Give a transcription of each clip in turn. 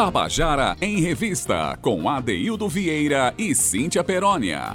Tabajara em Revista, com Adeildo Vieira e Cíntia Perónia.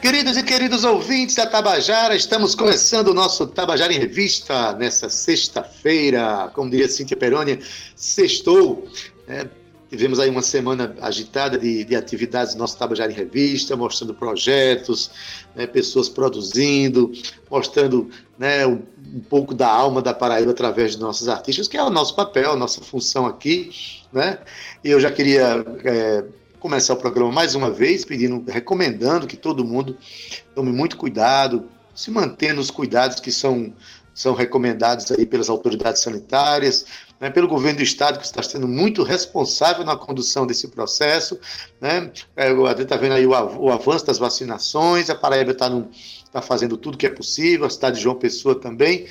Queridos e queridos ouvintes da Tabajara, estamos começando o nosso Tabajara em Revista nessa sexta-feira. Como diria Cíntia Perônia, sextou. Né? Tivemos aí uma semana agitada de, de atividades do nosso Tabajara em Revista, mostrando projetos, né, pessoas produzindo, mostrando né, um, um, pouco da alma da Paraíba através de nossos artistas, que é o nosso papel, a nossa função aqui. Né? E eu já queria é, começar o programa mais uma vez, pedindo, recomendando que todo mundo tome muito cuidado, se mantendo os cuidados que são, são recomendados aí pelas autoridades sanitárias, né, pelo governo do estado que está sendo muito responsável na condução desse processo, né? É, gente está vendo aí o, o, avanço das vacinações, a Paraíba está tá fazendo tudo que é possível, a cidade de João Pessoa também,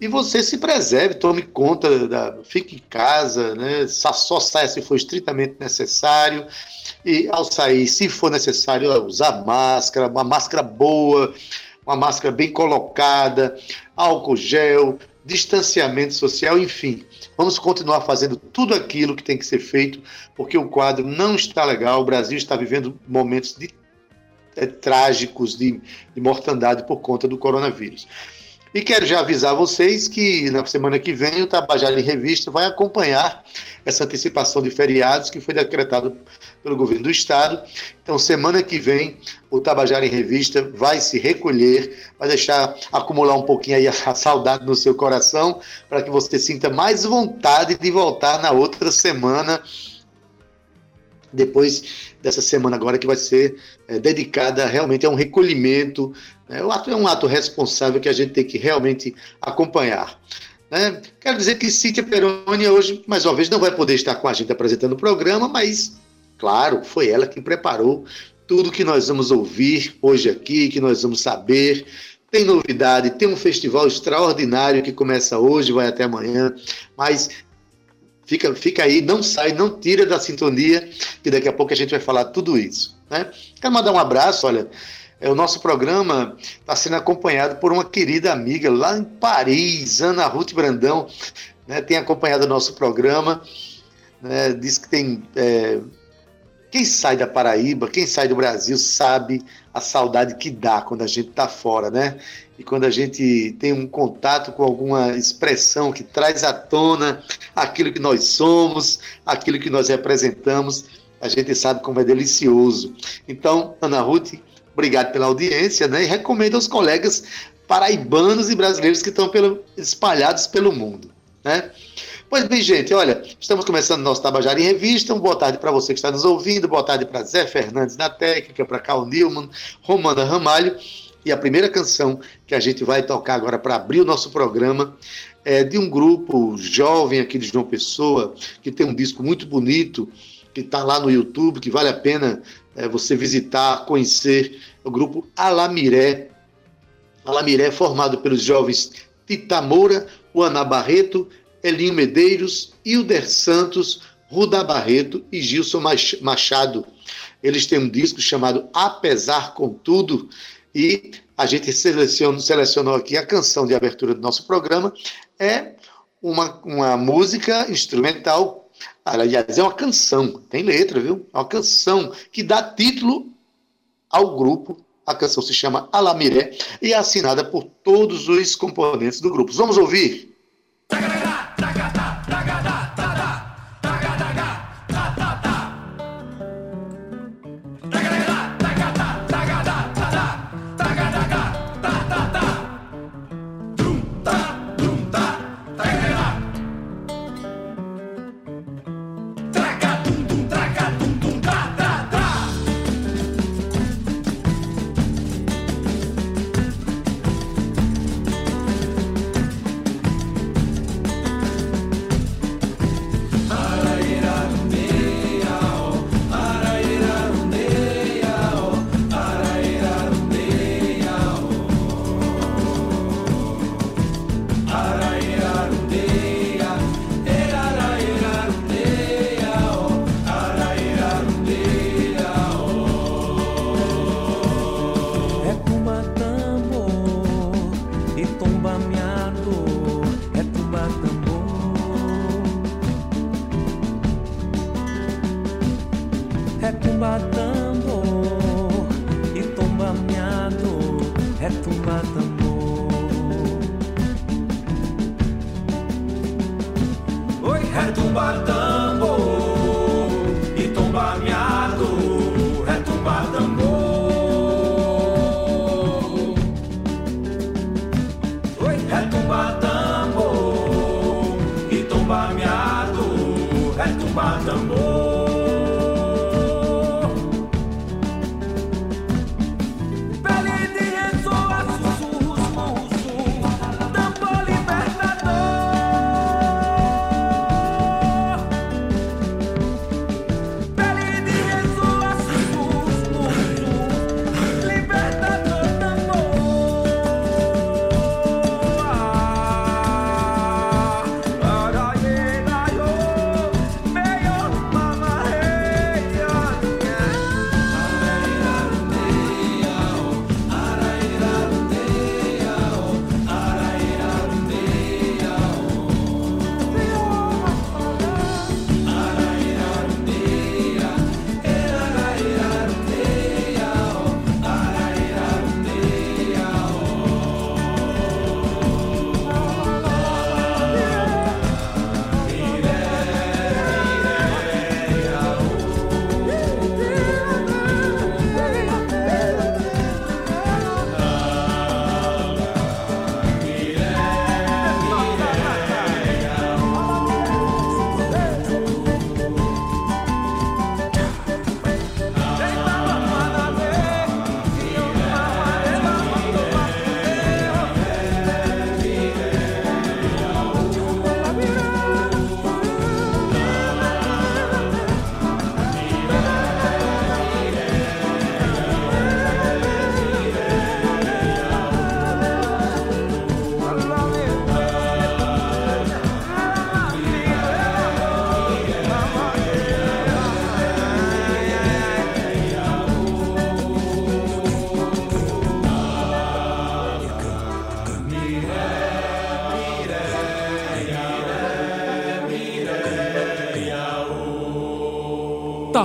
e você se preserve, tome conta, da, fique em casa, né? só saia se for estritamente necessário, e ao sair, se for necessário, usar máscara, uma máscara boa, uma máscara bem colocada, álcool gel, distanciamento social, enfim. Vamos continuar fazendo tudo aquilo que tem que ser feito, porque o quadro não está legal. O Brasil está vivendo momentos de, é, trágicos de, de mortandade por conta do coronavírus. E quero já avisar vocês que na semana que vem o Tabajara em Revista vai acompanhar essa antecipação de feriados que foi decretado pelo governo do estado. Então, semana que vem, o Tabajara em Revista vai se recolher, vai deixar acumular um pouquinho aí a saudade no seu coração, para que você sinta mais vontade de voltar na outra semana depois dessa semana agora que vai ser é, dedicada realmente a um recolhimento. Né? O ato é um ato responsável que a gente tem que realmente acompanhar. Né? Quero dizer que Cíntia Peroni hoje, mais uma vez, não vai poder estar com a gente apresentando o programa, mas, claro, foi ela que preparou tudo que nós vamos ouvir hoje aqui, que nós vamos saber. Tem novidade, tem um festival extraordinário que começa hoje, vai até amanhã, mas Fica, fica aí, não sai, não tira da sintonia, que daqui a pouco a gente vai falar tudo isso. Né? Quero mandar um abraço, olha. É, o nosso programa está sendo acompanhado por uma querida amiga lá em Paris, Ana Ruth Brandão, né, tem acompanhado o nosso programa, né, diz que tem. É, quem sai da Paraíba, quem sai do Brasil, sabe a saudade que dá quando a gente está fora, né? E quando a gente tem um contato com alguma expressão que traz à tona aquilo que nós somos, aquilo que nós representamos, a gente sabe como é delicioso. Então, Ana Ruth, obrigado pela audiência, né? E recomendo aos colegas paraibanos e brasileiros que estão pelo, espalhados pelo mundo, né? Pois bem, gente, olha, estamos começando nosso Tabajara em Revista. Um boa tarde para você que está nos ouvindo, boa tarde para Zé Fernandes na técnica, para Carl Newman, Romana Ramalho. E a primeira canção que a gente vai tocar agora para abrir o nosso programa é de um grupo jovem aqui de João Pessoa, que tem um disco muito bonito, que está lá no YouTube, que vale a pena é, você visitar, conhecer, o grupo Alamiré. Alamiré é formado pelos jovens Tita Moura, Ana Barreto, Elinho Medeiros, Hilder Santos, Ruda Barreto e Gilson Machado. Eles têm um disco chamado Apesar Contudo, e a gente selecionou aqui a canção de abertura do nosso programa. É uma, uma música instrumental, aliás, é uma canção, tem letra, viu? É uma canção que dá título ao grupo. A canção se chama Alamiré e é assinada por todos os componentes do grupo. Vamos ouvir? Retumba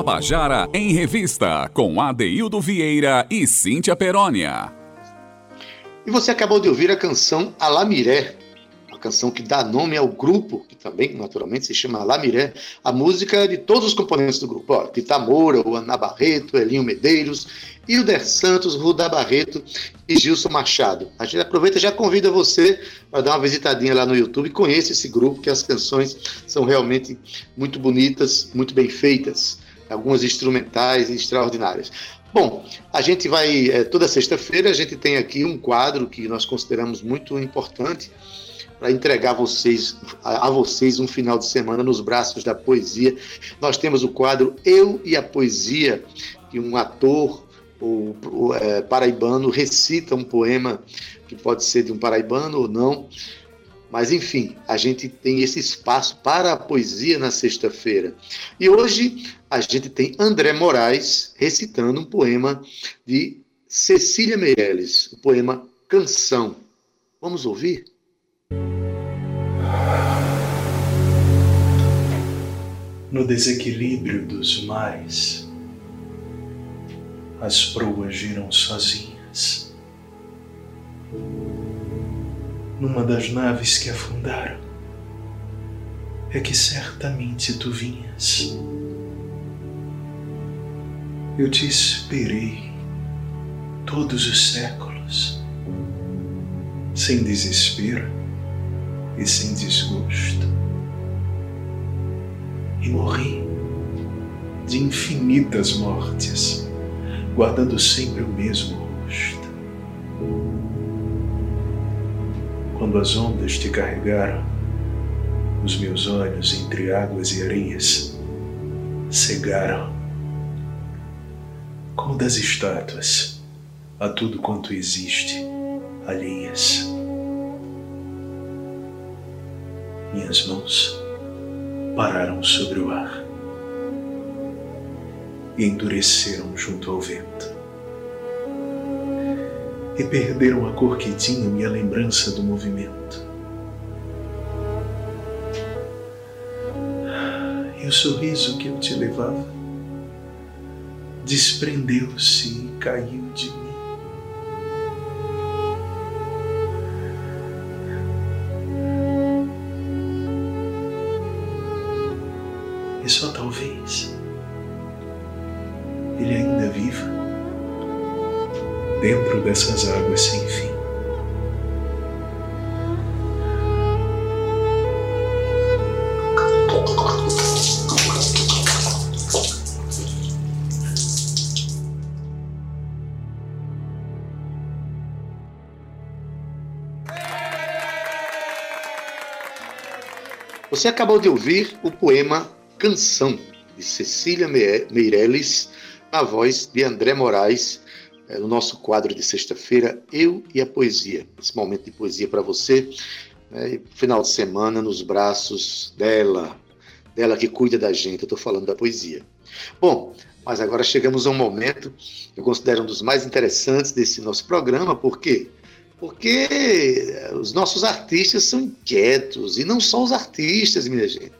Tabajara em Revista, com Adeildo Vieira e Cíntia Perónia. E você acabou de ouvir a canção Alamiré, a canção que dá nome ao grupo, que também naturalmente se chama Alamiré, a música de todos os componentes do grupo, ó, Tita Moura, o Ana Barreto, Elinho Medeiros, Hilder Santos, Rudá Barreto e Gilson Machado. A gente aproveita e já convida você para dar uma visitadinha lá no YouTube conheça esse grupo, que as canções são realmente muito bonitas, muito bem feitas, algumas instrumentais extraordinárias. Bom, a gente vai, é, toda sexta-feira, a gente tem aqui um quadro que nós consideramos muito importante para entregar vocês, a, a, vocês um final de semana nos braços da poesia. Nós temos o quadro Eu e a Poesia, que um ator o, o é, paraibano recita um poema que pode ser de um paraibano ou não, mas enfim, a gente tem esse espaço para a poesia na sexta-feira. E hoje a gente tem André Moraes recitando um poema de Cecília Meirelles, o poema Canção. Vamos ouvir? No desequilíbrio dos mares, as proas giram sozinhas. Numa das naves que afundaram, é que certamente tu vinhas. Eu te esperei todos os séculos, sem desespero e sem desgosto, e morri de infinitas mortes, guardando sempre o mesmo rosto. Quando as ondas te carregaram, os meus olhos entre águas e areias cegaram como das estátuas, a tudo quanto existe, alheias. Minhas mãos pararam sobre o ar e endureceram junto ao vento. E perderam a cor que tinham e a lembrança do movimento. E o sorriso que eu te levava desprendeu-se e caiu de mim. Dentro dessas águas sem fim. Você acabou de ouvir o poema Canção, de Cecília Meirelles, na voz de André Moraes, é, no nosso quadro de sexta-feira, Eu e a Poesia. Esse momento de poesia para você, né, final de semana, nos braços dela, dela que cuida da gente, eu estou falando da poesia. Bom, mas agora chegamos a um momento que eu considero um dos mais interessantes desse nosso programa, por quê? Porque os nossos artistas são inquietos, e não só os artistas, minha gente.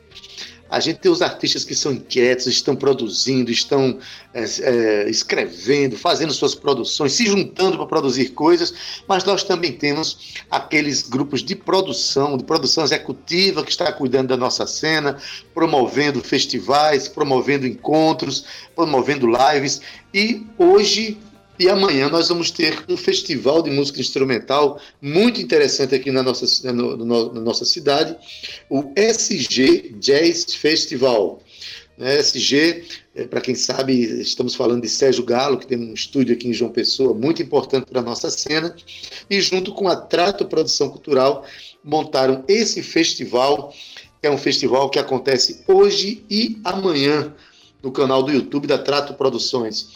A gente tem os artistas que são inquietos, estão produzindo, estão é, é, escrevendo, fazendo suas produções, se juntando para produzir coisas, mas nós também temos aqueles grupos de produção, de produção executiva que está cuidando da nossa cena, promovendo festivais, promovendo encontros, promovendo lives. E hoje e amanhã nós vamos ter um festival de música instrumental muito interessante aqui na nossa, no, no, na nossa cidade, o SG Jazz Festival. Né, SG, é, para quem sabe, estamos falando de Sérgio Galo, que tem um estúdio aqui em João Pessoa, muito importante para a nossa cena, e junto com a Trato Produção Cultural, montaram esse festival, que é um festival que acontece hoje e amanhã no canal do YouTube da Trato Produções.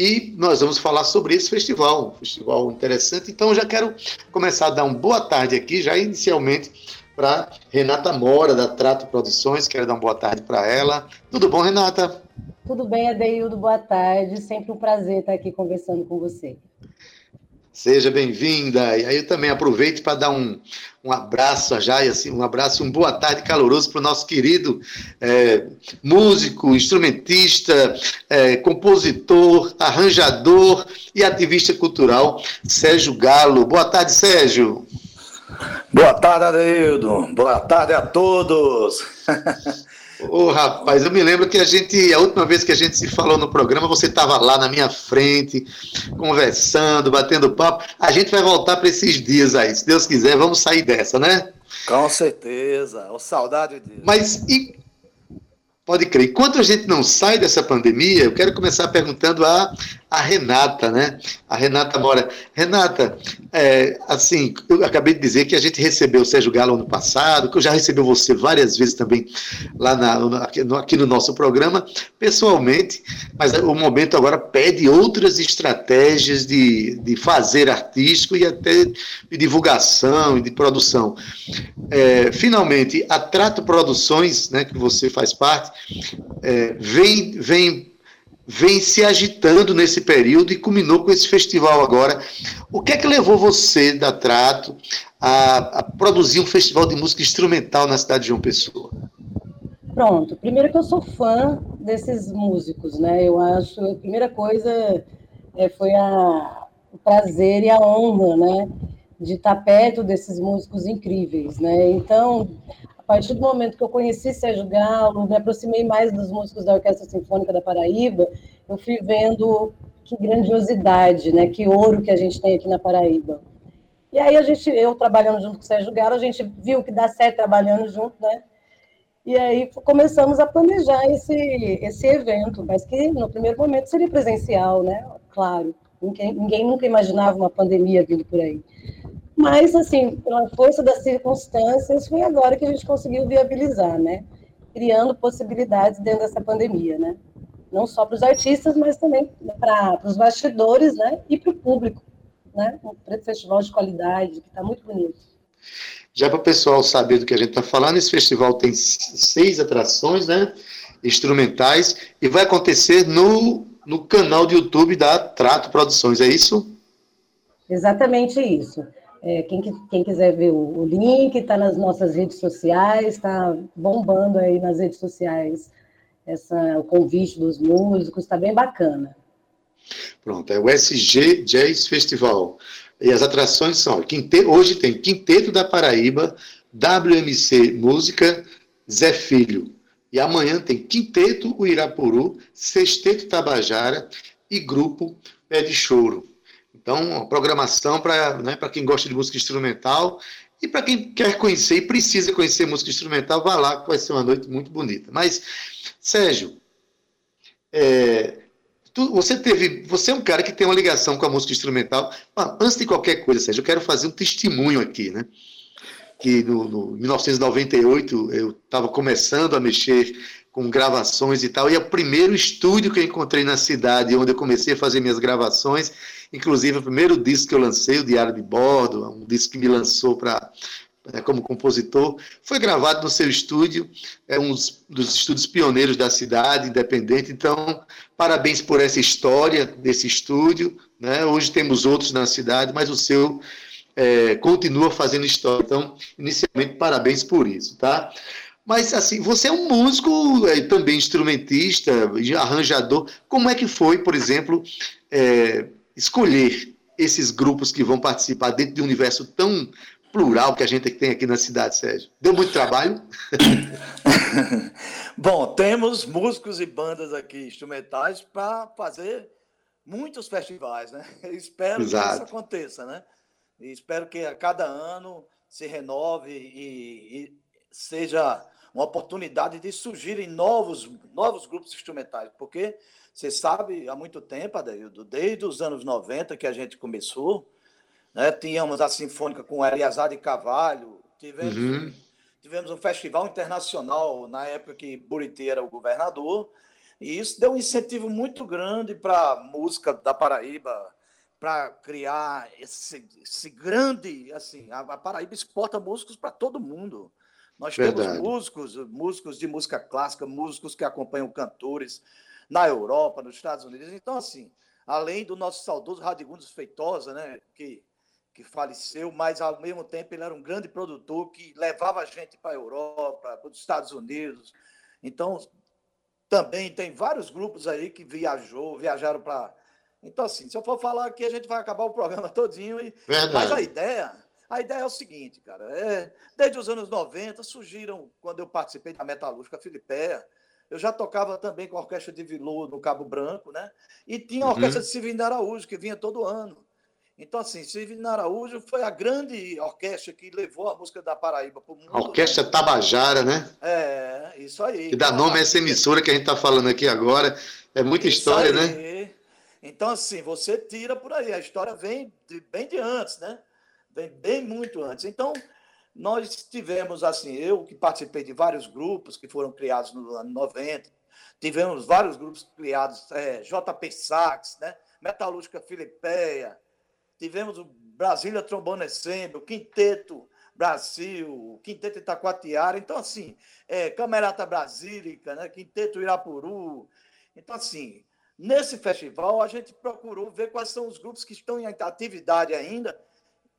E nós vamos falar sobre esse festival, um festival interessante. Então, já quero começar a dar uma boa tarde aqui, já inicialmente, para Renata Mora, da Trato Produções. Quero dar uma boa tarde para ela. Tudo bom, Renata? Tudo bem, Adeildo, boa tarde. Sempre um prazer estar aqui conversando com você. Seja bem-vinda. E aí eu também aproveito para dar um, um abraço já, e assim, um abraço, um boa tarde caloroso para o nosso querido é, músico, instrumentista, é, compositor, arranjador e ativista cultural, Sérgio Galo. Boa tarde, Sérgio. Boa tarde, Adeildo. Boa tarde a todos. Ô, oh, rapaz, eu me lembro que a gente, a última vez que a gente se falou no programa, você estava lá na minha frente, conversando, batendo papo. A gente vai voltar para esses dias aí, se Deus quiser, vamos sair dessa, né? Com certeza, oh, saudade disso. Mas e Pode crer. Enquanto a gente não sai dessa pandemia, eu quero começar perguntando a, a Renata, né? A Renata Mora. Renata, é, assim, eu acabei de dizer que a gente recebeu o Sérgio Galo ano passado, que eu já recebi você várias vezes também lá na, aqui, no, nosso programa, pessoalmente, mas o momento agora pede outras estratégias de, de fazer artístico e até de divulgação e de produção. É, finalmente, a Trato Produções, né, que você faz parte, é, vem, vem, vem se agitando nesse período e culminou com esse festival agora. O que é que levou você, da Trato, a, a produzir um festival de música instrumental na cidade de João Pessoa? Pronto, primeiro que eu sou fã desses músicos, né? Eu acho, a primeira coisa é, foi a, o prazer e a honra, né? De estar perto desses músicos incríveis, né? Então, partir do momento que eu conheci Sérgio Galo, me aproximei mais dos músicos da Orquestra Sinfônica da Paraíba, eu fui vendo que grandiosidade, né, que ouro que a gente tem aqui na Paraíba. E aí a gente, eu trabalhando junto com o Sérgio Galo, a gente viu que dá certo trabalhando junto, né? E aí começamos a planejar esse, esse evento, mas que no primeiro momento seria presencial, né? Claro, ninguém, ninguém nunca imaginava uma pandemia vindo por aí. Mas, assim, pela força das circunstâncias, foi agora que a gente conseguiu viabilizar, né? Criando possibilidades dentro dessa pandemia, né? Não só para os artistas, mas também para os bastidores, né? E para o público, né? Um festival de qualidade, que está muito bonito. Já para o pessoal saber do que a gente está falando, esse festival tem seis atrações, né? Instrumentais, e vai acontecer no, no canal do YouTube da Trato Produções, é isso? Exatamente isso. É, quem, quem, quiser ver o, o link, está nas nossas redes sociais, está bombando aí nas redes sociais essa, o convite dos músicos, está bem bacana. Pronto, é o SG Jazz Festival. E as atrações são, hoje tem Quinteto da Paraíba, WMC Música, Zé Filho. E amanhã tem Quinteto Uirapuru, Sexteto Tabajara e Grupo Pé de Choro. Então, programação para né, quem gosta de música instrumental e para quem quer conhecer e precisa conhecer música instrumental, vá lá, que vai ser uma noite muito bonita. Mas, Sérgio, é, tu, você teve. Você é um cara que tem uma ligação com a música instrumental. Ah, antes de qualquer coisa, Sérgio, eu quero fazer um testemunho aqui, né? Que no, no 1998 eu estava começando a mexer com gravações e tal, e é o primeiro estúdio que eu encontrei na cidade, onde eu comecei a fazer minhas gravações, inclusive o primeiro disco que eu lancei, o Diário de Bordo, um disco que me lançou para né, como compositor, foi gravado no seu estúdio, é um dos estúdios pioneiros da cidade, independente. Então, parabéns por essa história desse estúdio. Né? Hoje temos outros na cidade, mas o seu é, continua fazendo história. Então, inicialmente, parabéns por isso, tá? Mas, assim, você é um músico, é, também instrumentista, arranjador. Como é que foi, por exemplo, é, escolher esses grupos que vão participar dentro de um universo tão plural que a gente tem aqui na cidade, Sérgio? Deu muito trabalho? Bom, temos músicos e bandas aqui instrumentais para fazer muitos festivais, né? Eu espero Exato. que isso aconteça, né? E espero que a cada ano se renove e, e seja uma oportunidade de surgirem novos, novos grupos instrumentais, porque você sabe, há muito tempo, Adeildo, desde os anos 90 que a gente começou, né, tínhamos a Sinfônica com Eliazar de Cavalho, tivemos, uhum. tivemos um festival internacional na época que Buriti era o governador, e isso deu um incentivo muito grande para a música da Paraíba, para criar esse, esse, grande, assim, a, Paraíba exporta músicos para todo mundo. Nós Verdade. temos músicos, músicos de música clássica, músicos que acompanham cantores na Europa, nos Estados Unidos. Então, assim, além do nosso saudoso Radigundes Feitosa, né, que, que faleceu, mas ao mesmo tempo ele era um grande produtor que levava a gente para a Europa, para os Estados Unidos. Então, também tem vários grupos aí que viajou, viajaram para. Então, assim, se eu for falar aqui, a gente vai acabar o programa todinho. E... Mas a ideia a ideia é o seguinte, cara. É, desde os anos 90 surgiram, quando eu participei da Metalúrgica Filipéia, eu já tocava também com a Orquestra de Vilô no Cabo Branco, né? E tinha a uhum. Orquestra uhum. de Severino Araújo, que vinha todo ano. Então, assim, Severino Araújo foi a grande orquestra que levou a música da Paraíba para o mundo. A Orquestra Tabajara, né? É, isso aí. Que dá nome a essa emissora que a gente está falando aqui agora. É muita isso história, né? aí. né? Então, assim, você tira por aí. A história vem de, bem de antes, né? vem bem muito antes. Então, nós tivemos, assim, eu que participei de vários grupos que foram criados no ano 90, tivemos vários grupos criados, é, JP Sax, né? Metalúrgica Filipeia, tivemos o Brasília Trombone Ensemble, o Quinteto Brasil, Quinteto Itacoatiara, então, assim, é, Camerata Brasílica, né? Quinteto Irapuru. Então, assim, nesse festival a gente procurou ver quais são os grupos que estão em atividade ainda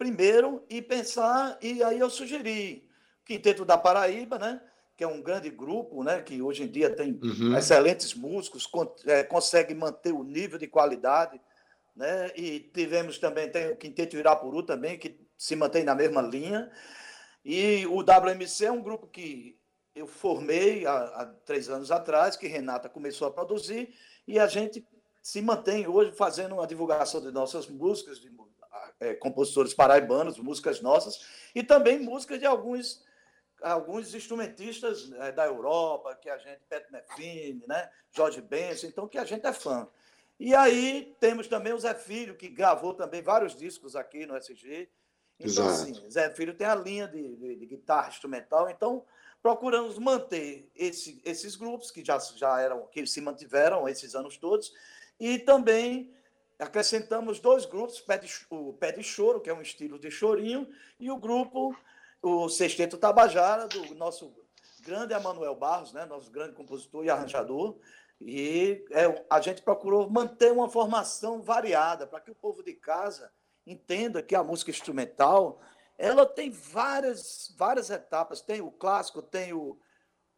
primeiro e pensar, e aí eu sugeri Quinteto da Paraíba, né? que é um grande grupo, né? que hoje em dia tem uhum. excelentes músicos, con é, consegue manter o nível de qualidade. Né? E tivemos também, tem o Quinteto Irapuru também, que se mantém na mesma linha. E o WMC é um grupo que eu formei há, há três anos atrás, que Renata começou a produzir, e a gente se mantém hoje fazendo uma divulgação de nossas músicas, de é, compositores paraibanos, músicas nossas, e também músicas de alguns, alguns instrumentistas é, da Europa, que a gente, Pat Metheny, né, Jorge Benson, então que a gente é fã. E aí temos também o Zé Filho, que gravou também vários discos aqui no SG. Então, Exato. assim, Zé Filho tem a linha de, de, de guitarra instrumental, então procuramos manter esse, esses grupos que já, já eram, que se mantiveram esses anos todos, e também acrescentamos dois grupos, o Pé de Choro, que é um estilo de chorinho, e o grupo, o Sexteto Tabajara, do nosso grande Emanuel Barros, né, nosso grande compositor e arranjador. E é, a gente procurou manter uma formação variada, para que o povo de casa entenda que a música instrumental ela tem várias, várias etapas. Tem o clássico, tem o,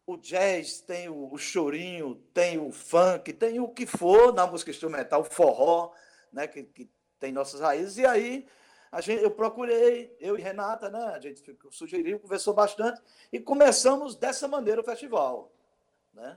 o jazz, tem o, o chorinho, tem o funk, tem o que for na música instrumental, o forró, né, que, que tem nossas raízes. E aí a gente, eu procurei, eu e Renata, né, a gente sugeriu, conversou bastante e começamos dessa maneira o festival, né?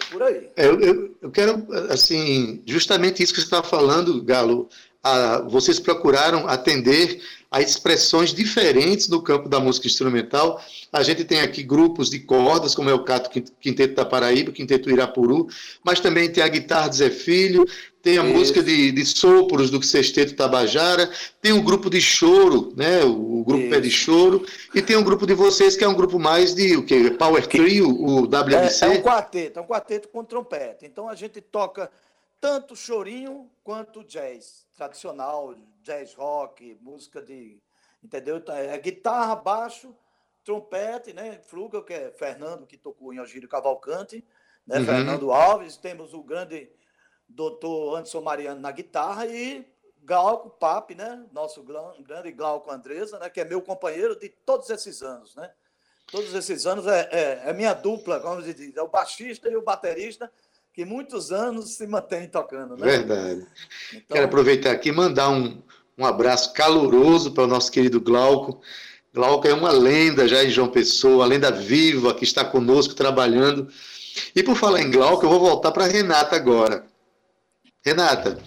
É por aí. É, Eu, eu, eu quero, assim, justamente isso que você está falando, Galo. A- vocês procuraram atender a expressões diferentes no campo da música instrumental. A gente tem aqui grupos de cordas, como é o Cato Quin- Quinteto da Paraíba, Quinteto Irapuru, mas também tem a guitarra de Zé Filho, tem a Isso. música de, de sopros do Sexteto Tabajara, tem um grupo de choro, né, o, o grupo Pé de Isso. Choro, e tem um grupo de vocês que é um grupo mais de o quê? Power Trio, o WMC. É, é um quarteto, é um quarteto com trompete. Então a gente toca tanto chorinho quanto jazz tradicional, jazz rock, música de. Entendeu? Então, É guitarra, baixo, trompete, né? Fluga, que é Fernando, que tocou em Algírio Cavalcante, né? Uhum. Fernando Alves, temos o grande doutor Anderson Mariano na guitarra e Glauco Pape, né? Nosso grande Glauco Andresa, né? Que é meu companheiro de todos esses anos, né? Todos esses anos é, é, é minha dupla, como se diz, é o baixista e o baterista, que muitos anos se mantém tocando, né? Verdade. Então, Quero aproveitar aqui e mandar um, um abraço caloroso para o nosso querido Glauco. Glauco é uma lenda já em João Pessoa, uma lenda viva que está conosco trabalhando. E por falar em Glauco, eu vou voltar para a Renata agora. Renata,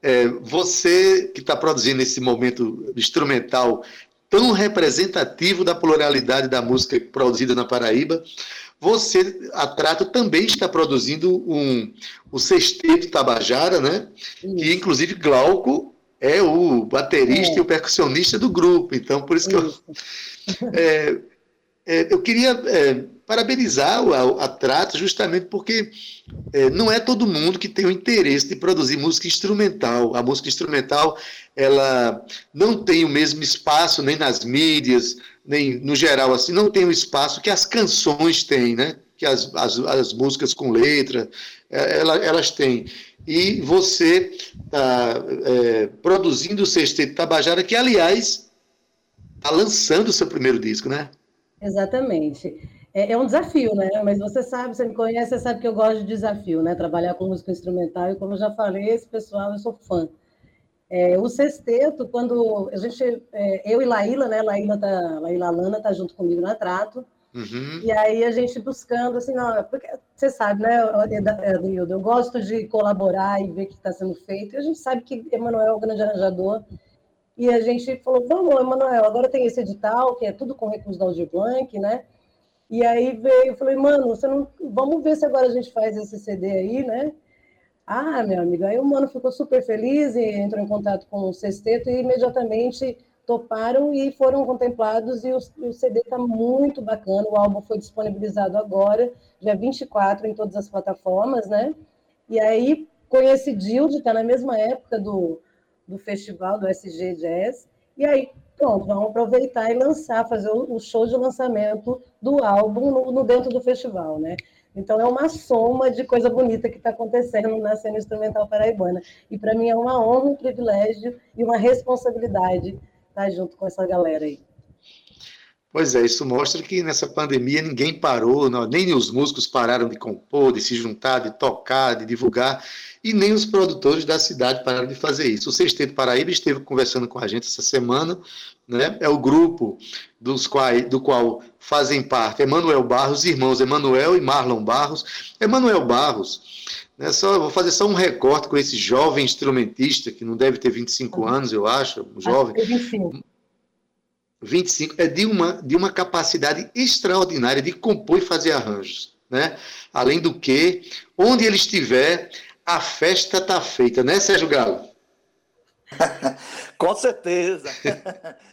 é, você que está produzindo esse momento instrumental tão representativo da pluralidade da música produzida na Paraíba, você, a Trato, também está produzindo um, o Sexteto Tabajara, né? que inclusive Glauco é o baterista É. e o percussionista do grupo. Então, por isso que eu, é, é, eu queria é, parabenizar o- a, a Trato justamente porque é, não é todo mundo que tem o interesse de produzir música instrumental. A música instrumental ela não tem o mesmo espaço nem nas mídias, nem no geral assim, não tem o espaço que as canções têm, né? Que as, as, as músicas com letra, é, ela- elas têm. E você está produzindo o Sexteto Tabajara, que, aliás, está lançando o seu primeiro disco, né? Exatamente. É, é um desafio, né? Mas você sabe, você me conhece, você sabe que eu gosto de desafio, né? Trabalhar com música instrumental, e como eu já falei, esse pessoal, eu sou fã. É, o sexteto, quando a gente, é, eu e Laíla, né? Laíla, tá, Laíla Lana tá junto comigo na Trato, Uhum. e aí a gente buscando, assim, ó, porque você sabe, né, Adildo, eu gosto de colaborar e ver o que está sendo feito, e a gente sabe que Emanuel é o grande arranjador, e a gente falou, vamos, Emanuel, agora tem esse edital, que é tudo com recurso da Aldir Blanc, né, e aí veio, eu falei, mano, você não, vamos ver se agora a gente faz esse CD aí, né, ah, meu amigo, aí o mano ficou super feliz e entrou em contato com o Sexteto e imediatamente toparam e foram contemplados e o, o CD está muito bacana, o álbum foi disponibilizado agora, dia 24 em todas as plataformas, né? E aí coincidiu de estar na mesma época do, do festival, do SG Jazz, e aí pronto, vamos aproveitar e lançar, fazer o, o show de lançamento do álbum no, no dentro do festival, né? Então é uma soma de coisa bonita que está acontecendo na cena instrumental paraibana. E para mim é uma honra, um privilégio e uma responsabilidade estar junto com essa galera aí. Pois é, isso mostra que nessa pandemia ninguém parou, não, nem os músicos pararam de compor, de se juntar, de tocar, de divulgar, e nem os produtores da cidade pararam de fazer isso. O Sexteto Paraíba esteve conversando com a gente essa semana, né? é o grupo dos quais, do qual fazem parte Emanuel Barros, irmãos Emanuel e Marlon Barros. Emanuel Barros, né, só, vou fazer só um recorte com esse jovem instrumentista, que não deve ter 25 anos, eu acho, um jovem. Acho 25. 25 é de uma, de uma capacidade extraordinária de compor e fazer arranjos. Né? Além do que, onde ele estiver, a festa está feita, né, Sérgio Galo? Com certeza.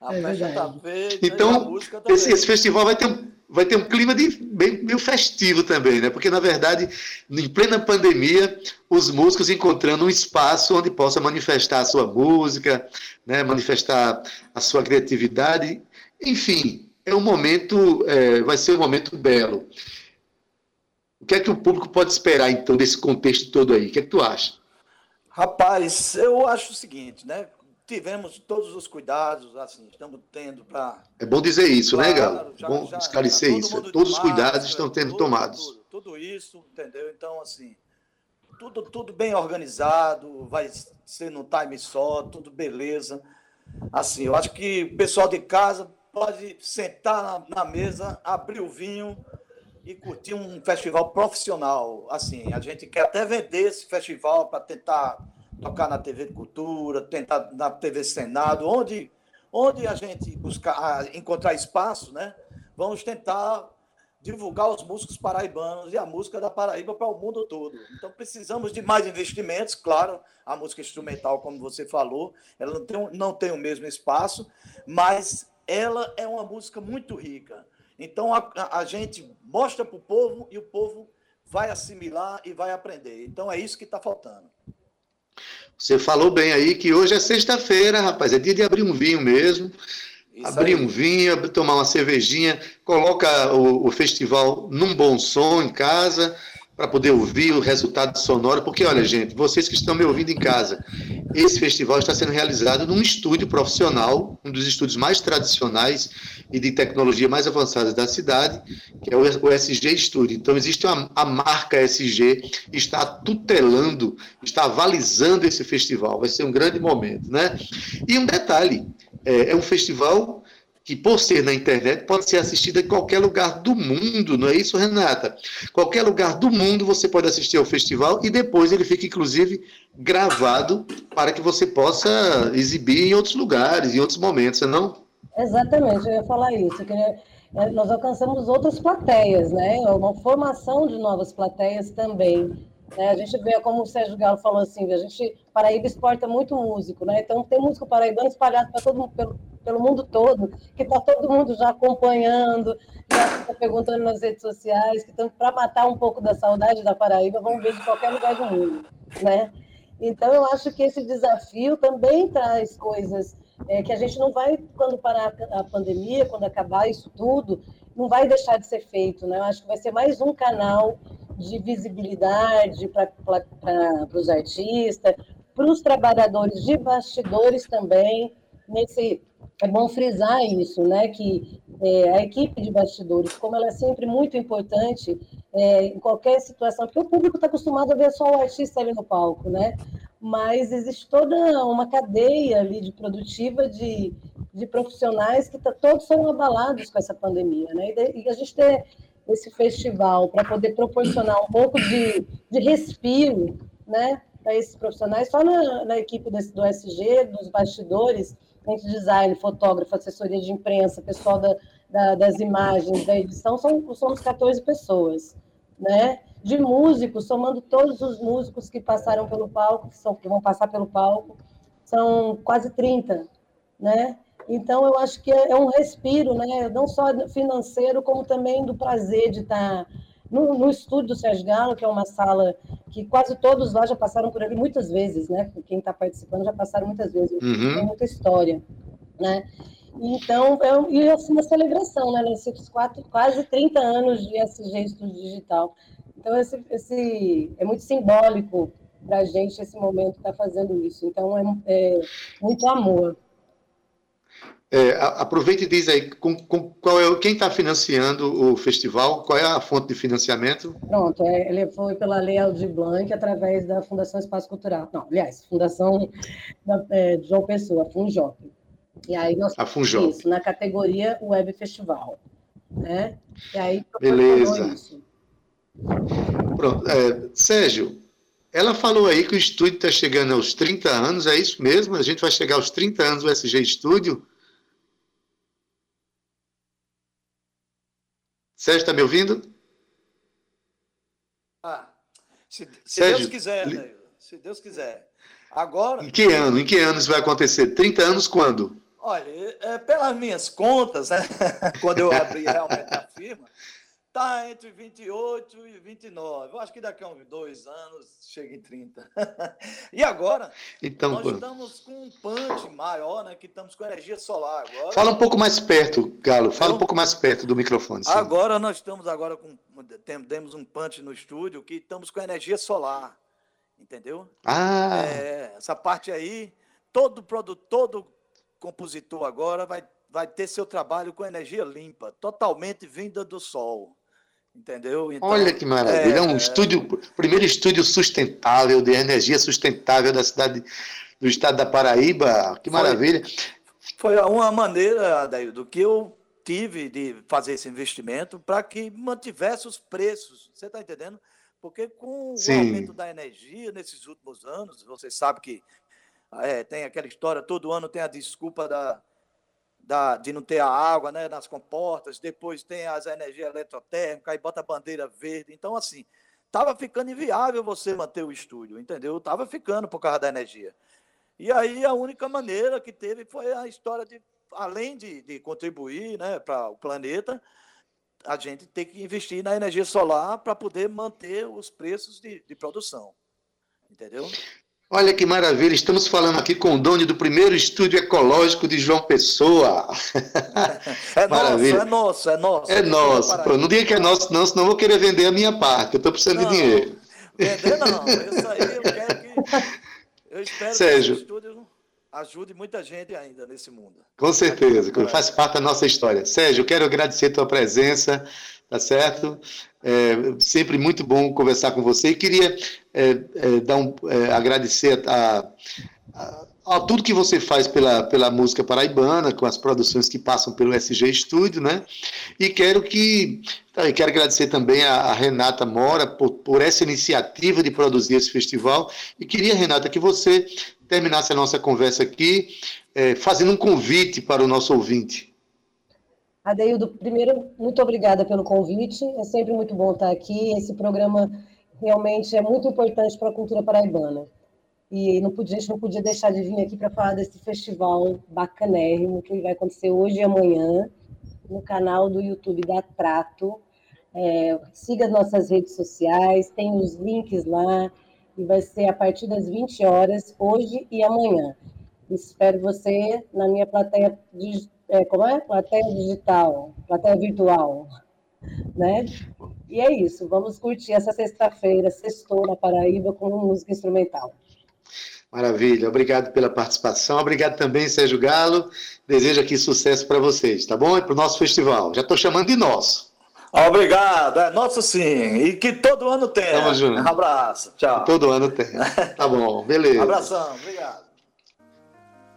A É festa está feita e a Então, esse, esse festival vai ter, um, vai ter um clima de, bem, meio festivo também, né? Porque, na verdade, em plena pandemia, os músicos encontrando um espaço onde possa manifestar a sua música, né? manifestar a sua criatividade. Enfim, é um momento, é, vai ser um momento belo. O que é que o público pode esperar, então, desse contexto todo aí? O que é que tu acha? Rapaz, eu acho o seguinte, né? Tivemos todos os cuidados, assim, estamos tendo para. É bom dizer isso, né, Claro, Galo? já- bom já- esclarecer já isso. Todos os máscara, cuidados estão sendo tomados. Tudo, tudo isso, entendeu? Então, assim, tudo, tudo bem organizado, vai ser no time só, tudo beleza. Assim, eu acho que o pessoal de casa pode sentar na, na mesa, abrir o vinho e curtir um festival profissional. Assim, a gente quer até vender esse festival para tentar tocar na TV Cultura, tentar na TV Senado, onde, onde a gente buscar encontrar espaço, né? Vamos tentar divulgar os músicos paraibanos e a música da Paraíba para o mundo todo. Então precisamos de mais investimentos, claro, a música instrumental, como você falou, ela não tem, não tem o mesmo espaço, mas ela é uma música muito rica. Então a, a gente mostra para o povo e o povo vai assimilar e vai aprender. Então é isso que está faltando. Você falou bem aí que hoje é sexta-feira, rapaz, é dia de abrir um vinho mesmo. Isso abrir aí. um vinho, tomar uma cervejinha, coloca o, o festival num bom som em casa, para poder ouvir o resultado sonoro. Porque, olha, gente, vocês que estão me ouvindo em casa, esse festival está sendo realizado num estúdio profissional, um dos estúdios mais tradicionais e de tecnologia mais avançadas da cidade, que é o o SG Studio. Então, existe uma, a marca SG, está tutelando, está avalizando esse festival. Vai ser um grande momento, né? E um detalhe, é, é um festival que, por ser na internet, pode ser assistido em qualquer lugar do mundo, não é isso, Renata? Qualquer lugar do mundo você pode assistir ao festival e depois ele fica, inclusive, gravado para que você possa exibir em outros lugares, em outros momentos, não? é Exatamente, eu ia falar isso. que, né, nós alcançamos outras plateias, né? Uma formação de novas plateias também. Né? A gente vê, como o Sérgio Galo falou assim, a gente, Paraíba exporta muito músico, né? Então tem músico paraibano espalhado para todo pelo, pelo mundo todo, que está todo mundo já acompanhando, já perguntando nas redes sociais, que estão para matar um pouco da saudade da Paraíba, vão ver de qualquer lugar do mundo, né? Então eu acho que esse desafio também traz coisas é, que a gente não vai, quando parar a pandemia, quando acabar isso tudo, não vai deixar de ser feito, né? Eu acho que vai ser mais um canal de visibilidade para os artistas, para os trabalhadores de bastidores também. Nesse, é bom frisar isso, né? Que é, a equipe de bastidores, como ela é sempre muito importante é, em qualquer situação, porque o público está acostumado a ver só o artista ali no palco, né? Mas existe toda uma cadeia ali de produtiva de, de profissionais que tá, todos foram abalados com essa pandemia, né? E, a gente ter esse festival para poder proporcionar um pouco de, de respiro, né? Para esses profissionais, só na, na equipe desse, do SG, dos bastidores, gente de design, fotógrafo, assessoria de imprensa, pessoal da, da, das imagens, da edição, são, somos 14 pessoas, né? De músicos, somando todos os músicos que passaram pelo palco, que, são, que vão passar pelo palco, são quase 30, né? Então, eu acho que é, é um respiro, né? não só financeiro, como também do prazer de estar no, no, estúdio do Sérgio Galo, que é uma sala que quase todos lá já passaram por ali muitas vezes, né? Quem está participando já passaram muitas vezes, uhum. tem muita história, né? Então, é, e assim, uma celebração, né? Nesses quatro, quase 30 anos de SG Estúdio Digital. Então, esse, esse é muito simbólico para a gente esse momento estar tá fazendo isso. Então, é, é muito amor. É, aproveita e diz aí com, com, qual é, quem está financiando o festival, qual é a fonte de financiamento? Pronto, é, ele foi pela Lei Aldir Blanc através da Fundação Espaço Cultural. Não, aliás, Fundação da, é, João Pessoa, a Funjop. E aí nós a Funjop. isso na categoria Web Festival. Né? E aí, Beleza. Pronto. É, Sérgio, ela falou aí que o estúdio está chegando aos 30 anos, é isso mesmo? A gente vai chegar aos 30 anos do SG Estúdio? Sérgio, está me ouvindo? Ah, se, se Sérgio, Deus quiser, né? se Deus quiser. Agora. Em que ano? Em que ano isso vai acontecer? 30 anos quando? Olha, é, pelas minhas contas, né? quando eu abri realmente a firma, está entre 28 e 29. Eu acho que daqui a uns dois anos chega em 30. e agora, então, nós estamos com um punch maior, né? Que estamos com energia solar agora. Fala um pouco mais perto, Galo. Fala um pouco mais perto do microfone. Sim. Agora nós estamos agora com temos um punch no estúdio que estamos com energia solar. Entendeu? Ah. É, essa parte aí, todo produtor, todo compositor agora vai vai ter seu trabalho com energia limpa, totalmente vinda do sol. Entendeu? Então, Olha que maravilha. É um é, estúdio, primeiro estúdio sustentável, de energia sustentável da cidade do estado da Paraíba. Que Foi. maravilha. Foi uma maneira, Adaildo, que eu tive de fazer esse investimento para que mantivesse os preços. Você está entendendo? Porque com Sim. o aumento da energia nesses últimos anos, você sabe que é, tem aquela história, todo ano tem a desculpa da, da, de não ter a água né, nas comportas, depois tem as energias eletrotérmicas, aí bota a bandeira verde. Então, assim, estava ficando inviável você manter o estúdio, entendeu? Estava ficando por causa da energia. E aí a única maneira que teve foi a história de, além de, de contribuir né, para o planeta, a gente tem que investir na energia solar para poder manter os preços de, de produção. Entendeu? Olha que maravilha. Estamos falando aqui com o dono do primeiro estúdio ecológico de João Pessoa. É Maravilha. nosso, é nosso, é nosso. É nosso. Não diga que é nosso, não, senão eu vou querer vender a minha parte. Eu estou precisando Não, de dinheiro. Vender não, isso aí eu quero que. Eu espero Sérgio. que esse estúdio ajude muita gente ainda nesse mundo. Com certeza, faz parte da nossa história. Sérgio, quero agradecer a tua presença, tá certo? É sempre muito bom conversar com você e queria é, é, dar um, é, agradecer a, a- a tudo que você faz pela, pela música paraibana, com as produções que passam pelo SG Estúdio, né? E quero que tá, quero agradecer também a, a Renata Mora por, por essa iniciativa de produzir esse festival. E queria, Renata, que você terminasse a nossa conversa aqui é, fazendo um convite para o nosso ouvinte. Adeildo, primeiro, muito obrigada pelo convite. É sempre muito bom estar aqui. Esse programa realmente é muito importante para a cultura paraibana. E não podia, a gente não podia deixar de vir aqui para falar desse festival bacanérrimo que vai acontecer hoje e amanhã no canal do YouTube da Trato. É, siga as nossas redes sociais, tem os links lá, e vai ser a partir das 20 horas, hoje e amanhã. Espero você na minha plateia, dig- é, como é? Plateia digital, plateia virtual, né? E é isso, vamos curtir essa sexta-feira, sextou na Paraíba com música instrumental. Maravilha, obrigado pela participação. Obrigado também, Sérgio Galo. Desejo aqui sucesso para vocês, tá bom? E para o nosso festival. Já estou chamando de nosso. Obrigado, é nosso sim. E que todo ano tenha. Tamo junto. Um abraço, tchau. Todo ano tem. Tá bom, beleza. Abração, obrigado.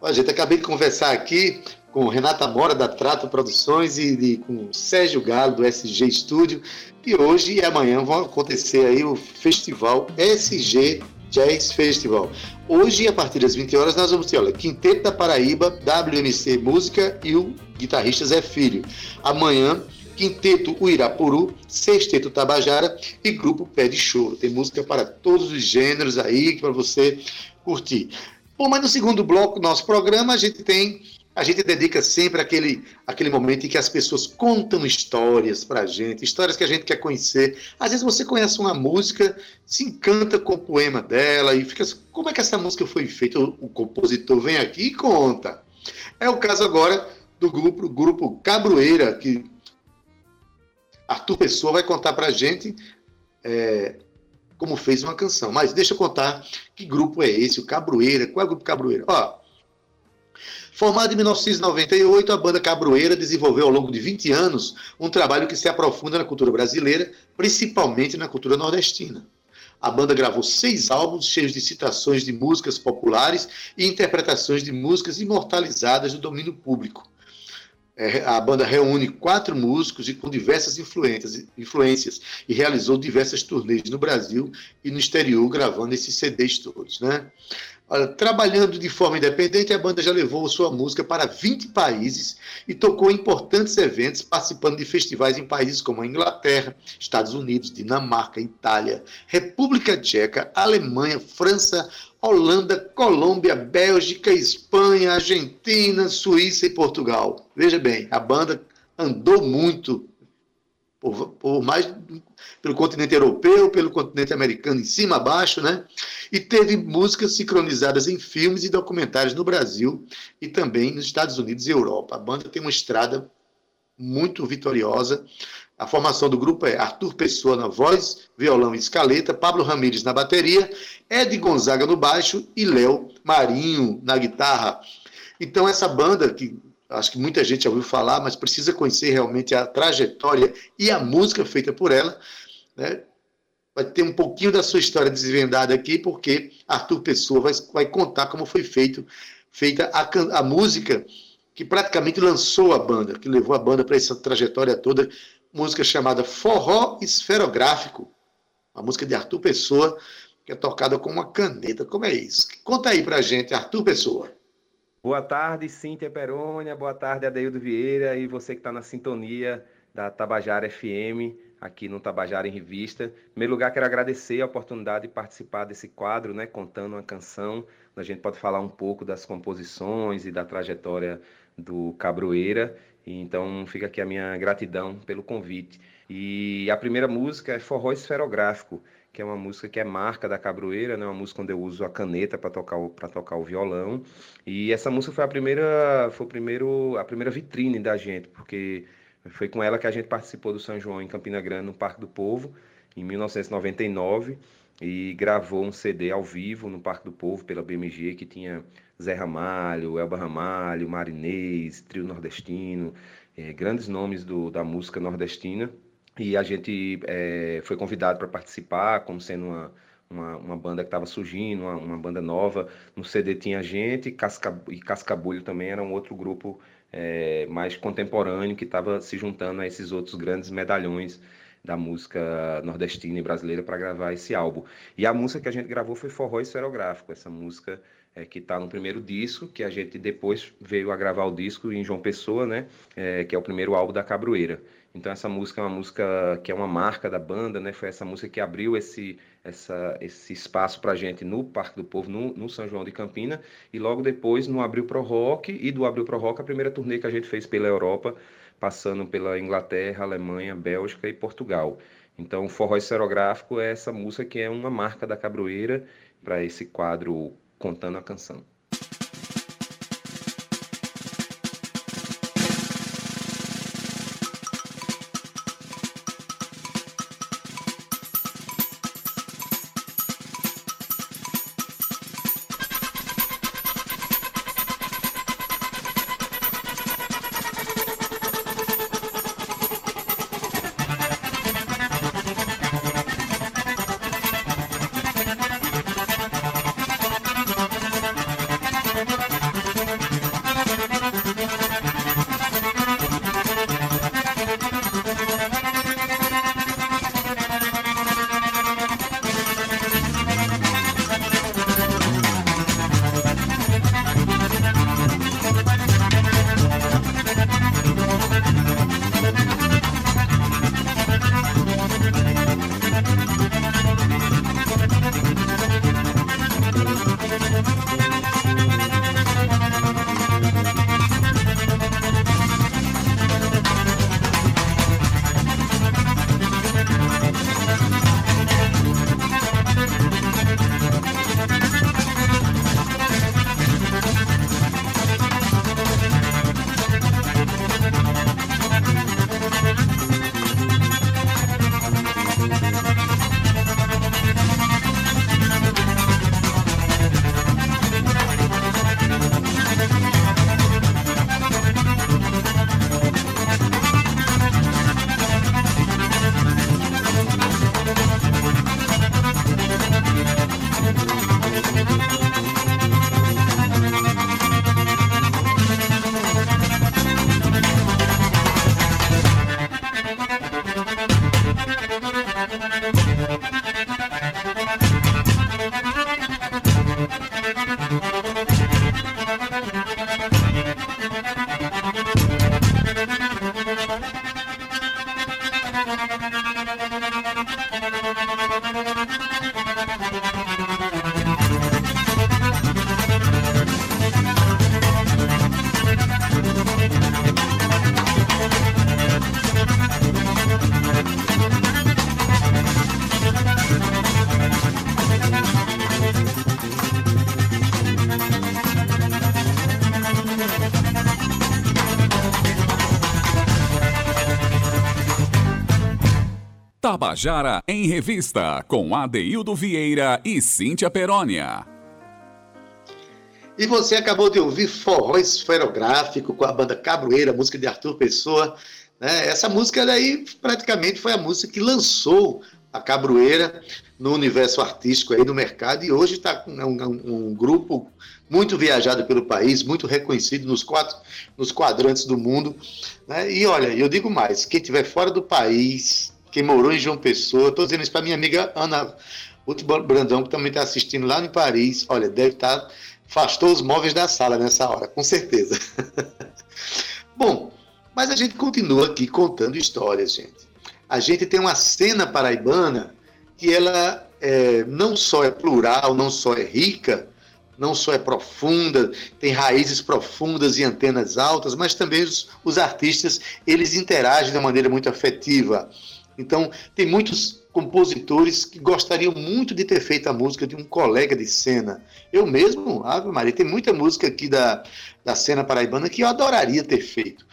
Ó, gente, acabei de conversar aqui com Renata Mora, da Trato Produções, e, de- com Sérgio Galo, do SG Estúdio, que hoje e amanhã vão acontecer aí o festival SG Jazz Festival. Hoje, a partir das 20 horas, nós vamos ter, olha, Quinteto da Paraíba, WMC Música e o guitarrista Zé Filho. Amanhã, Quinteto Uirapuru, Sexteto Tabajara e Grupo Pé de Choro. Tem música para todos os gêneros aí, para você curtir. Bom, mas no segundo bloco do nosso programa, a gente tem. A gente dedica sempre aquele, aquele momento em que as pessoas contam histórias pra gente, histórias que a gente quer conhecer. Às vezes você conhece uma música, se encanta com o poema dela e fica assim, como é que essa música foi feita? O, compositor vem aqui e conta. É o caso agora do grupo, grupo Cabroeira, que Arthur Pessoa vai contar pra gente é, como fez uma canção. Mas deixa eu contar que grupo é esse, o Cabroeira. Qual é o grupo Cabroeira? Ó, formado em 1998, a banda Cabroeira desenvolveu ao longo de 20 anos um trabalho que se aprofunda na cultura brasileira, principalmente na cultura nordestina. A banda gravou seis álbuns cheios de citações de músicas populares e interpretações de músicas imortalizadas do domínio público. É, a banda reúne quatro músicos e com diversas influências, influências e realizou diversas turnês no Brasil e no exterior, gravando esses CDs todos. Né? Olha, trabalhando de forma independente, a banda já levou sua música para 20 países e tocou em importantes eventos, participando de festivais em países como a Inglaterra, Estados Unidos, Dinamarca, Itália, República Tcheca, Alemanha, França, Holanda, Colômbia, Bélgica, Espanha, Argentina, Suíça e Portugal. Veja bem, a banda andou muito por, por mais pelo continente europeu, pelo continente americano, em cima, abaixo, né? E teve músicas sincronizadas em filmes e documentários no Brasil e também nos Estados Unidos e Europa. A banda tem uma estrada muito vitoriosa. A formação do grupo é Arthur Pessoa na voz, violão e escaleta, Pablo Ramires na bateria, Ed Gonzaga no baixo e Léo Marinho na guitarra. Então, essa banda, que acho que muita gente já ouviu falar, mas precisa conhecer realmente a trajetória e a música feita por ela. Né? Vai ter um pouquinho da sua história desvendada aqui, porque Arthur Pessoa vai, vai contar como foi feito, feita a, a música que praticamente lançou a banda, que levou a banda para essa trajetória toda, música chamada Forró Esferográfico, uma música de Arthur Pessoa, que é tocada com uma caneta. Como é isso? Conta aí pra gente, Arthur Pessoa. Boa tarde, Cíntia Perônia, boa tarde, Adeildo Vieira e você que está na sintonia da Tabajara FM, aqui no Tabajara em Revista. Em primeiro lugar, quero agradecer a oportunidade de participar desse quadro, né, contando uma canção. A gente pode falar um pouco das composições e da trajetória do Cabroeira. Então, fica aqui a minha gratidão pelo convite. E a primeira música é Forró Esferográfico, que é uma música que é marca da Cabroeira, né? Uma música onde eu uso a caneta para tocar para tocar o violão. E essa música foi a primeira foi o primeiro a primeira vitrine da gente, porque foi com ela que a gente participou do São João em Campina Grande, no Parque do Povo, em 1999, e gravou um CD ao vivo no Parque do Povo pela BMG que tinha Zé Ramalho, Elba Ramalho, Marinês, Trio Nordestino, eh, grandes nomes do, da música nordestina. E a gente é, foi convidado para participar, como sendo uma, uma, uma banda que estava surgindo, uma, uma, banda nova. No CD tinha gente Casca, e Cascabulho também era um outro grupo é, mais contemporâneo que estava se juntando a esses outros grandes medalhões da música nordestina e brasileira para gravar esse álbum. E a música que a gente gravou foi Forró Esferográfico, essa música é, que está no primeiro disco, que a gente depois veio a gravar o disco em João Pessoa, né, é, que é o primeiro álbum da Cabroeira. Então essa música é uma música que é uma marca da banda, né? Foi essa música que abriu esse, essa, esse espaço para gente no Parque do Povo, no, no, São João de Campina, e logo depois no Abril Pro Rock, e do Abril Pro Rock a primeira turnê que a gente fez pela Europa, passando pela Inglaterra, Alemanha, Bélgica e Portugal. Então, o Forró Esferográfico é essa música que é uma marca da Cabroeira para esse quadro Contando a Canção. Tabajara em Revista, com Adeildo Vieira e Cíntia Perónia. E você acabou de ouvir Forró Esferográfico com a banda Cabroeira, música de Arthur Pessoa. Né? Essa música daí praticamente foi a música que lançou a Cabroeira no universo artístico aí no mercado e hoje está um, um, um, grupo muito viajado pelo país, muito reconhecido nos quatro nos quadrantes do mundo. Né? E olha, eu digo mais, quem estiver fora do país, quem morou em João Pessoa, estou dizendo isso para minha amiga Ana Ruth Brandão, que também está assistindo lá em Paris, olha, deve estar, tá, afastou os móveis da sala nessa hora, com certeza. Bom, mas a gente continua aqui contando histórias, gente. A gente tem uma cena paraibana que ela é, não só é plural, não só é rica, não só é profunda, tem raízes profundas e antenas altas, mas também os, os artistas eles interagem de uma maneira muito afetiva. Então, tem muitos compositores que gostariam muito de ter feito a música de um colega de cena. Eu mesmo, Ave Maria, tem muita música aqui da, da cena paraibana que eu adoraria ter feito.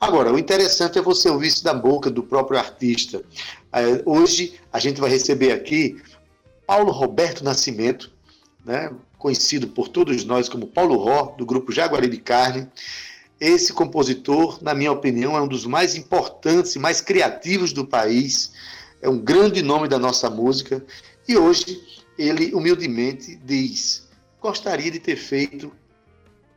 Agora, o interessante é você ouvir isso da boca do próprio artista. É, hoje a gente vai receber aqui Paulo Roberto Nascimento, né, conhecido por todos nós como Paulo Ró, do grupo Jaguari de Carne. Esse compositor, na minha opinião, é um dos mais importantes e mais criativos do país. É um grande nome da nossa música. E hoje ele humildemente diz: gostaria de ter feito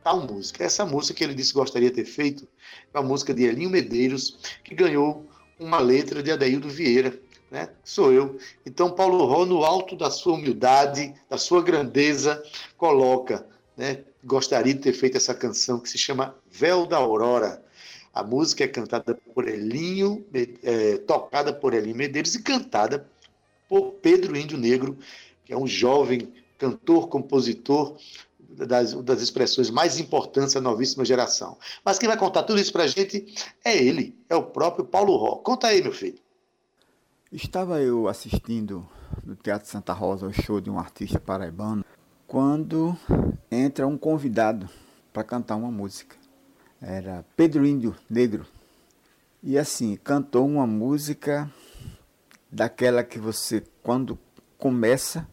tal música. Essa música que ele disse gostaria de ter feito é uma música de Elinho Medeiros, que ganhou uma letra de Adaildo Vieira, né? Sou eu. Então, Paulo Ró, no alto da sua humildade, da sua grandeza, coloca, né? Gostaria de ter feito essa canção que se chama Véu da Aurora. A música é cantada por Elinho, é, tocada por Elinho Medeiros e cantada por Pedro Índio Negro, que é um jovem cantor, compositor das, das expressões mais importantes da novíssima geração. Mas quem vai contar tudo isso para a gente é ele, é o próprio Paulo Ró. Conta aí, meu filho. Estava eu assistindo no Teatro Santa Rosa o show de um artista paraibano quando entra um convidado para cantar uma música. Era Pedro Índio Negro. E assim, cantou uma música daquela que você, quando começa,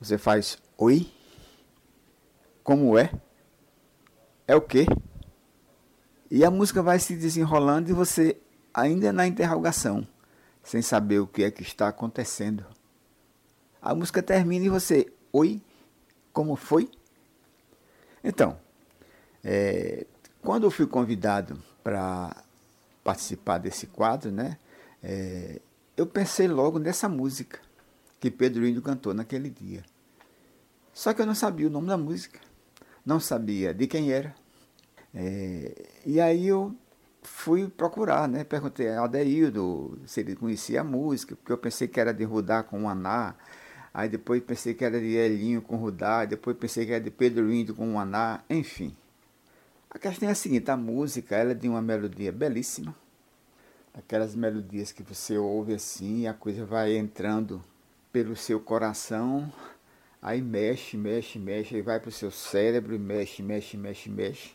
você faz oi, como é? É o quê? E a música vai se desenrolando e você ainda na interrogação, sem saber o que é que está acontecendo. A música termina e você, oi, como foi? Então, é, quando eu fui convidado para participar desse quadro, né, é, eu pensei logo nessa música que Pedro Índio cantou naquele dia. Só que eu não sabia o nome da música não sabia de quem era. É, e aí eu fui procurar, né? Perguntei a Adeildo se ele conhecia a música, porque eu pensei que era de Rudá com o Aná, aí depois pensei que era de Elinho com Rudá, depois pensei que era de Pedro Índio com o Aná, enfim. A questão é a seguinte, a música ela é de uma melodia belíssima, aquelas melodias que você ouve assim, a coisa vai entrando pelo seu coração Aí mexe, mexe, mexe, aí vai para o seu cérebro e mexe, mexe, mexe, mexe.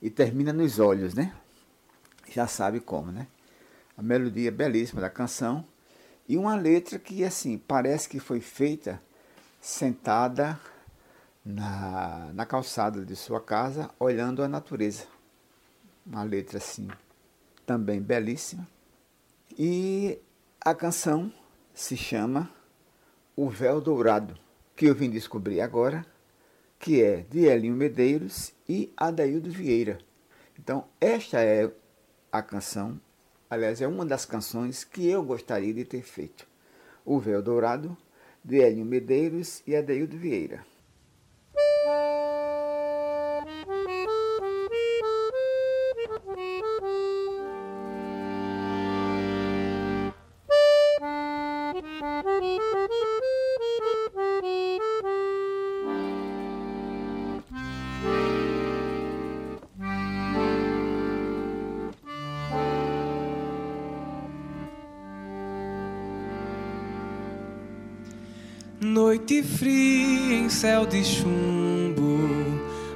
E termina nos olhos, né? Já sabe como, né? A melodia belíssima da canção. E uma letra que, assim, parece que foi feita sentada na, na calçada de sua casa, olhando a natureza. Uma letra, assim, também belíssima. E a canção se chama O Véu Dourado que eu vim descobrir agora, que é de Elinho Medeiros e Adaildo Vieira. Então, esta é a canção, aliás, é uma das canções que eu gostaria de ter feito. O Véu Dourado, de Elinho Medeiros e Adaildo Vieira. Noite fria em céu de chumbo,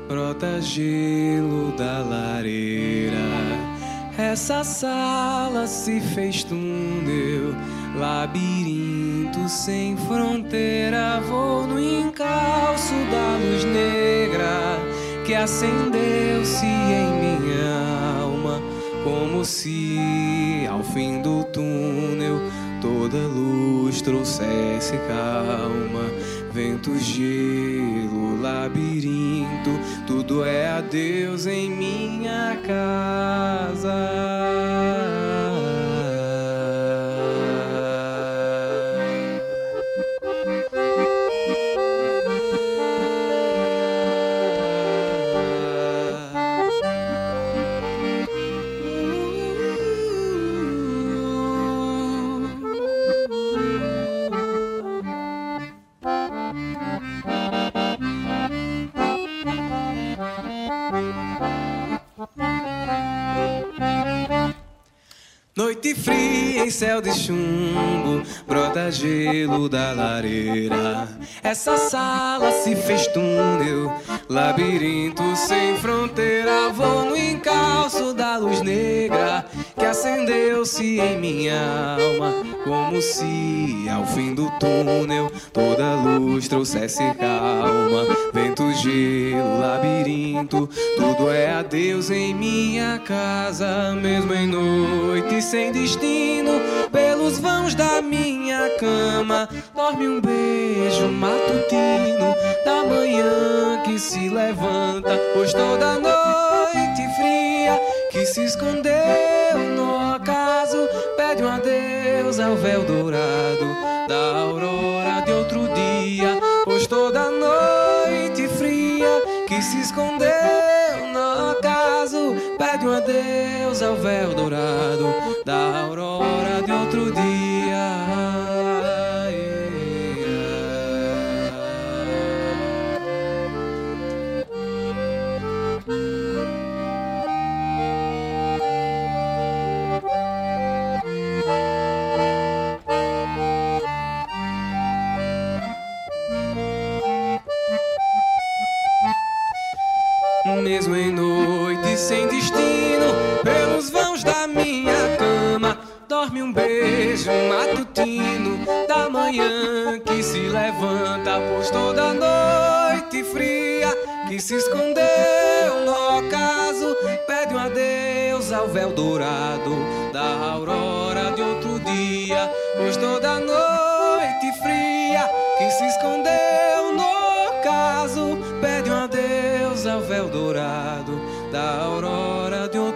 brota gelo da lareira. Essa sala se fez túnel, labirinto sem fronteira. Vou no encalço da luz negra, que acendeu-se em minha alma, como se ao fim do túnel toda luz trouxesse calma. Vento, gelo, labirinto, tudo é a Deus em minha céu de chumbo, brota gelo da lareira. Essa sala se fez túnel, labirinto sem fronteira. Vou no encalço da luz negra acendeu-se em minha alma, como se ao fim do túnel toda luz trouxesse calma. Vento, gelo, labirinto, tudo é adeus em minha casa, mesmo em noite sem destino, pelos vãos da minha cama, dorme um beijo matutino da manhã que se levanta, pois toda noite que se escondeu no ocaso pede um adeus ao véu dourado da aurora de outro dia, pois toda noite fria que se escondeu matutino da manhã que se levanta, pois toda noite fria que se escondeu no ocaso, pede um adeus ao véu dourado da aurora de outro dia, pois toda noite fria que se escondeu no ocaso, pede um adeus ao véu dourado da aurora de outro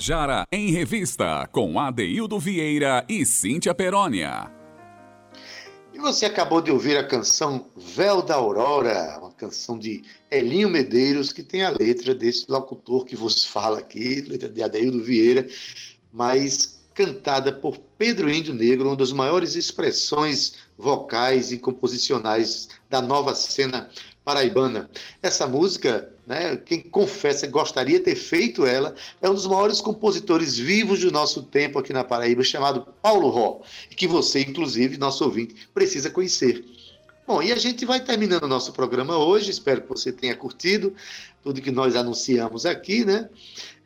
Tabajara em Revista, com Adeildo Vieira e Cíntia Perónia. E você acabou de ouvir a canção Véu da Aurora, uma canção de Elinho Medeiros, que tem a letra desse locutor que vos fala aqui, letra de Adeildo Vieira, mas cantada por Pedro Índio Negro, uma das maiores expressões vocais e composicionais da nova cena paraibana. Essa música, né, quem confessa gostaria de ter feito ela, é um dos maiores compositores vivos do nosso tempo aqui na Paraíba, chamado Paulo Ró, que você, inclusive, nosso ouvinte, precisa conhecer. Bom, e a gente vai terminando o nosso programa hoje, espero que você tenha curtido tudo que nós anunciamos aqui, né?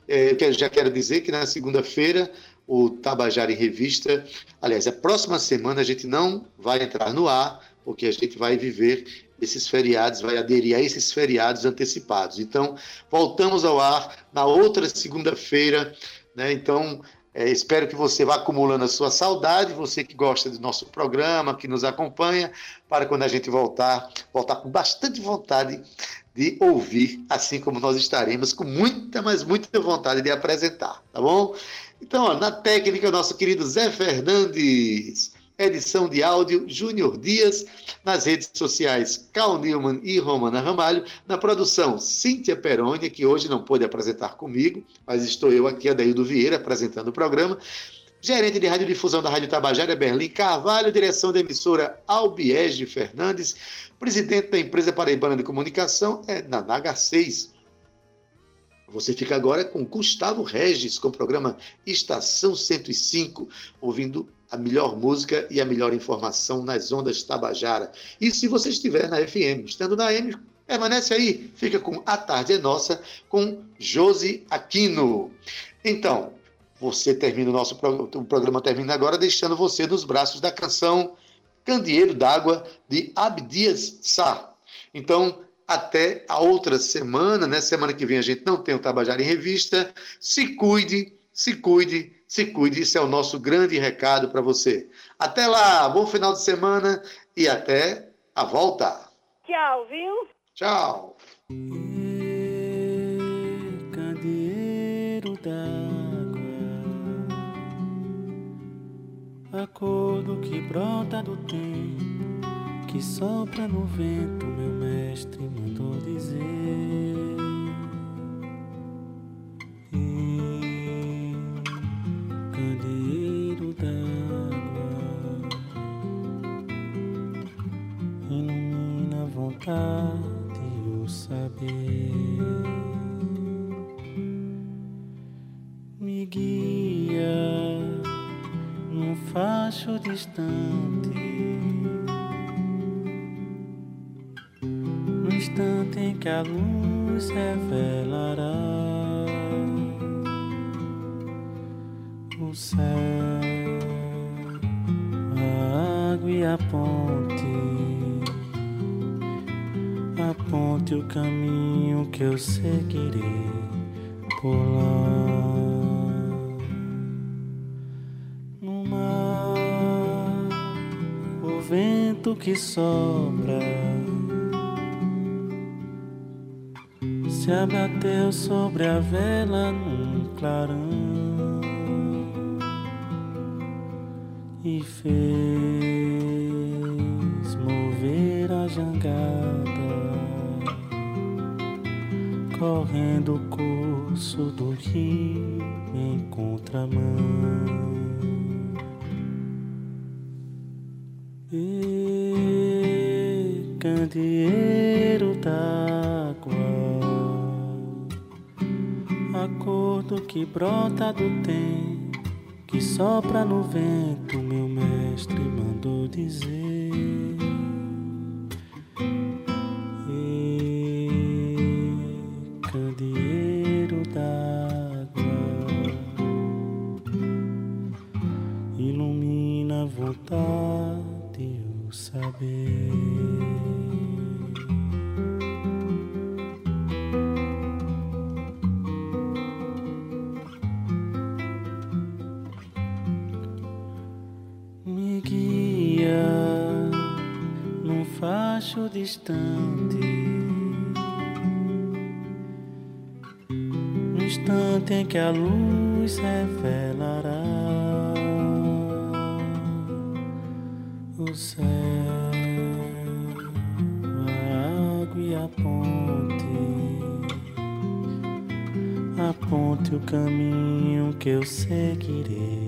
É, eu já quero dizer que na segunda-feira o Tabajara em Revista, aliás, a próxima semana a gente não vai entrar no ar, porque a gente vai viver esses feriados, vai aderir a esses feriados antecipados. Então, voltamos ao ar na outra segunda-feira, né? Então, É, espero que você vá acumulando a sua saudade, você que gosta do nosso programa, que nos acompanha, para quando a gente voltar, voltar com bastante vontade de ouvir, assim como nós estaremos com muita, mas muita vontade de apresentar, tá bom? Então, ó, na técnica, nosso querido Zé Fernandes edição de áudio Júnior Dias, nas redes sociais Cal Newman e Romana Ramalho, na produção Cíntia Peroni, que hoje não pôde apresentar comigo, mas estou eu aqui, Adaildo Vieira, apresentando o programa, gerente de radiodifusão da Rádio Tabajara, Berlim Carvalho, direção da emissora Albiege Fernandes, presidente da empresa Paraibana de Comunicação, é na Naga 6. Você fica agora com Gustavo Regis, com o programa Estação 105, ouvindo a melhor música e a melhor informação nas ondas Tabajara. E se você estiver na FM, estando na AM, permanece aí, fica com A Tarde é Nossa, com Josi Aquino. Então, você termina o nosso o programa termina agora deixando você nos braços da canção Candeeiro d'Água de Abdias Sá. Então, até a outra semana, né? Semana que vem a gente não tem o Tabajara em revista. Se cuide, se cuide se cuide, isso é o nosso grande recado para você. Até lá, bom final de semana e até a volta. Tchau, viu? Tchau. Acordo que brota do tempo, que sopra no vento, meu mestre mandou dizer. Vontade o saber. Me guia num facho distante. No instante em que a luz revelará o céu a água e a ponte aponte o caminho que eu seguirei por lá. No mar, o vento que sopra se abateu sobre a vela num clarão e fez mover a jangada correndo o curso do rio em contramão. E candeeiro d'água, acordo que brota do tempo, que sopra no vento, meu mestre mandou dizer. Distante. No instante em que a luz revelará caminho que eu seguirei.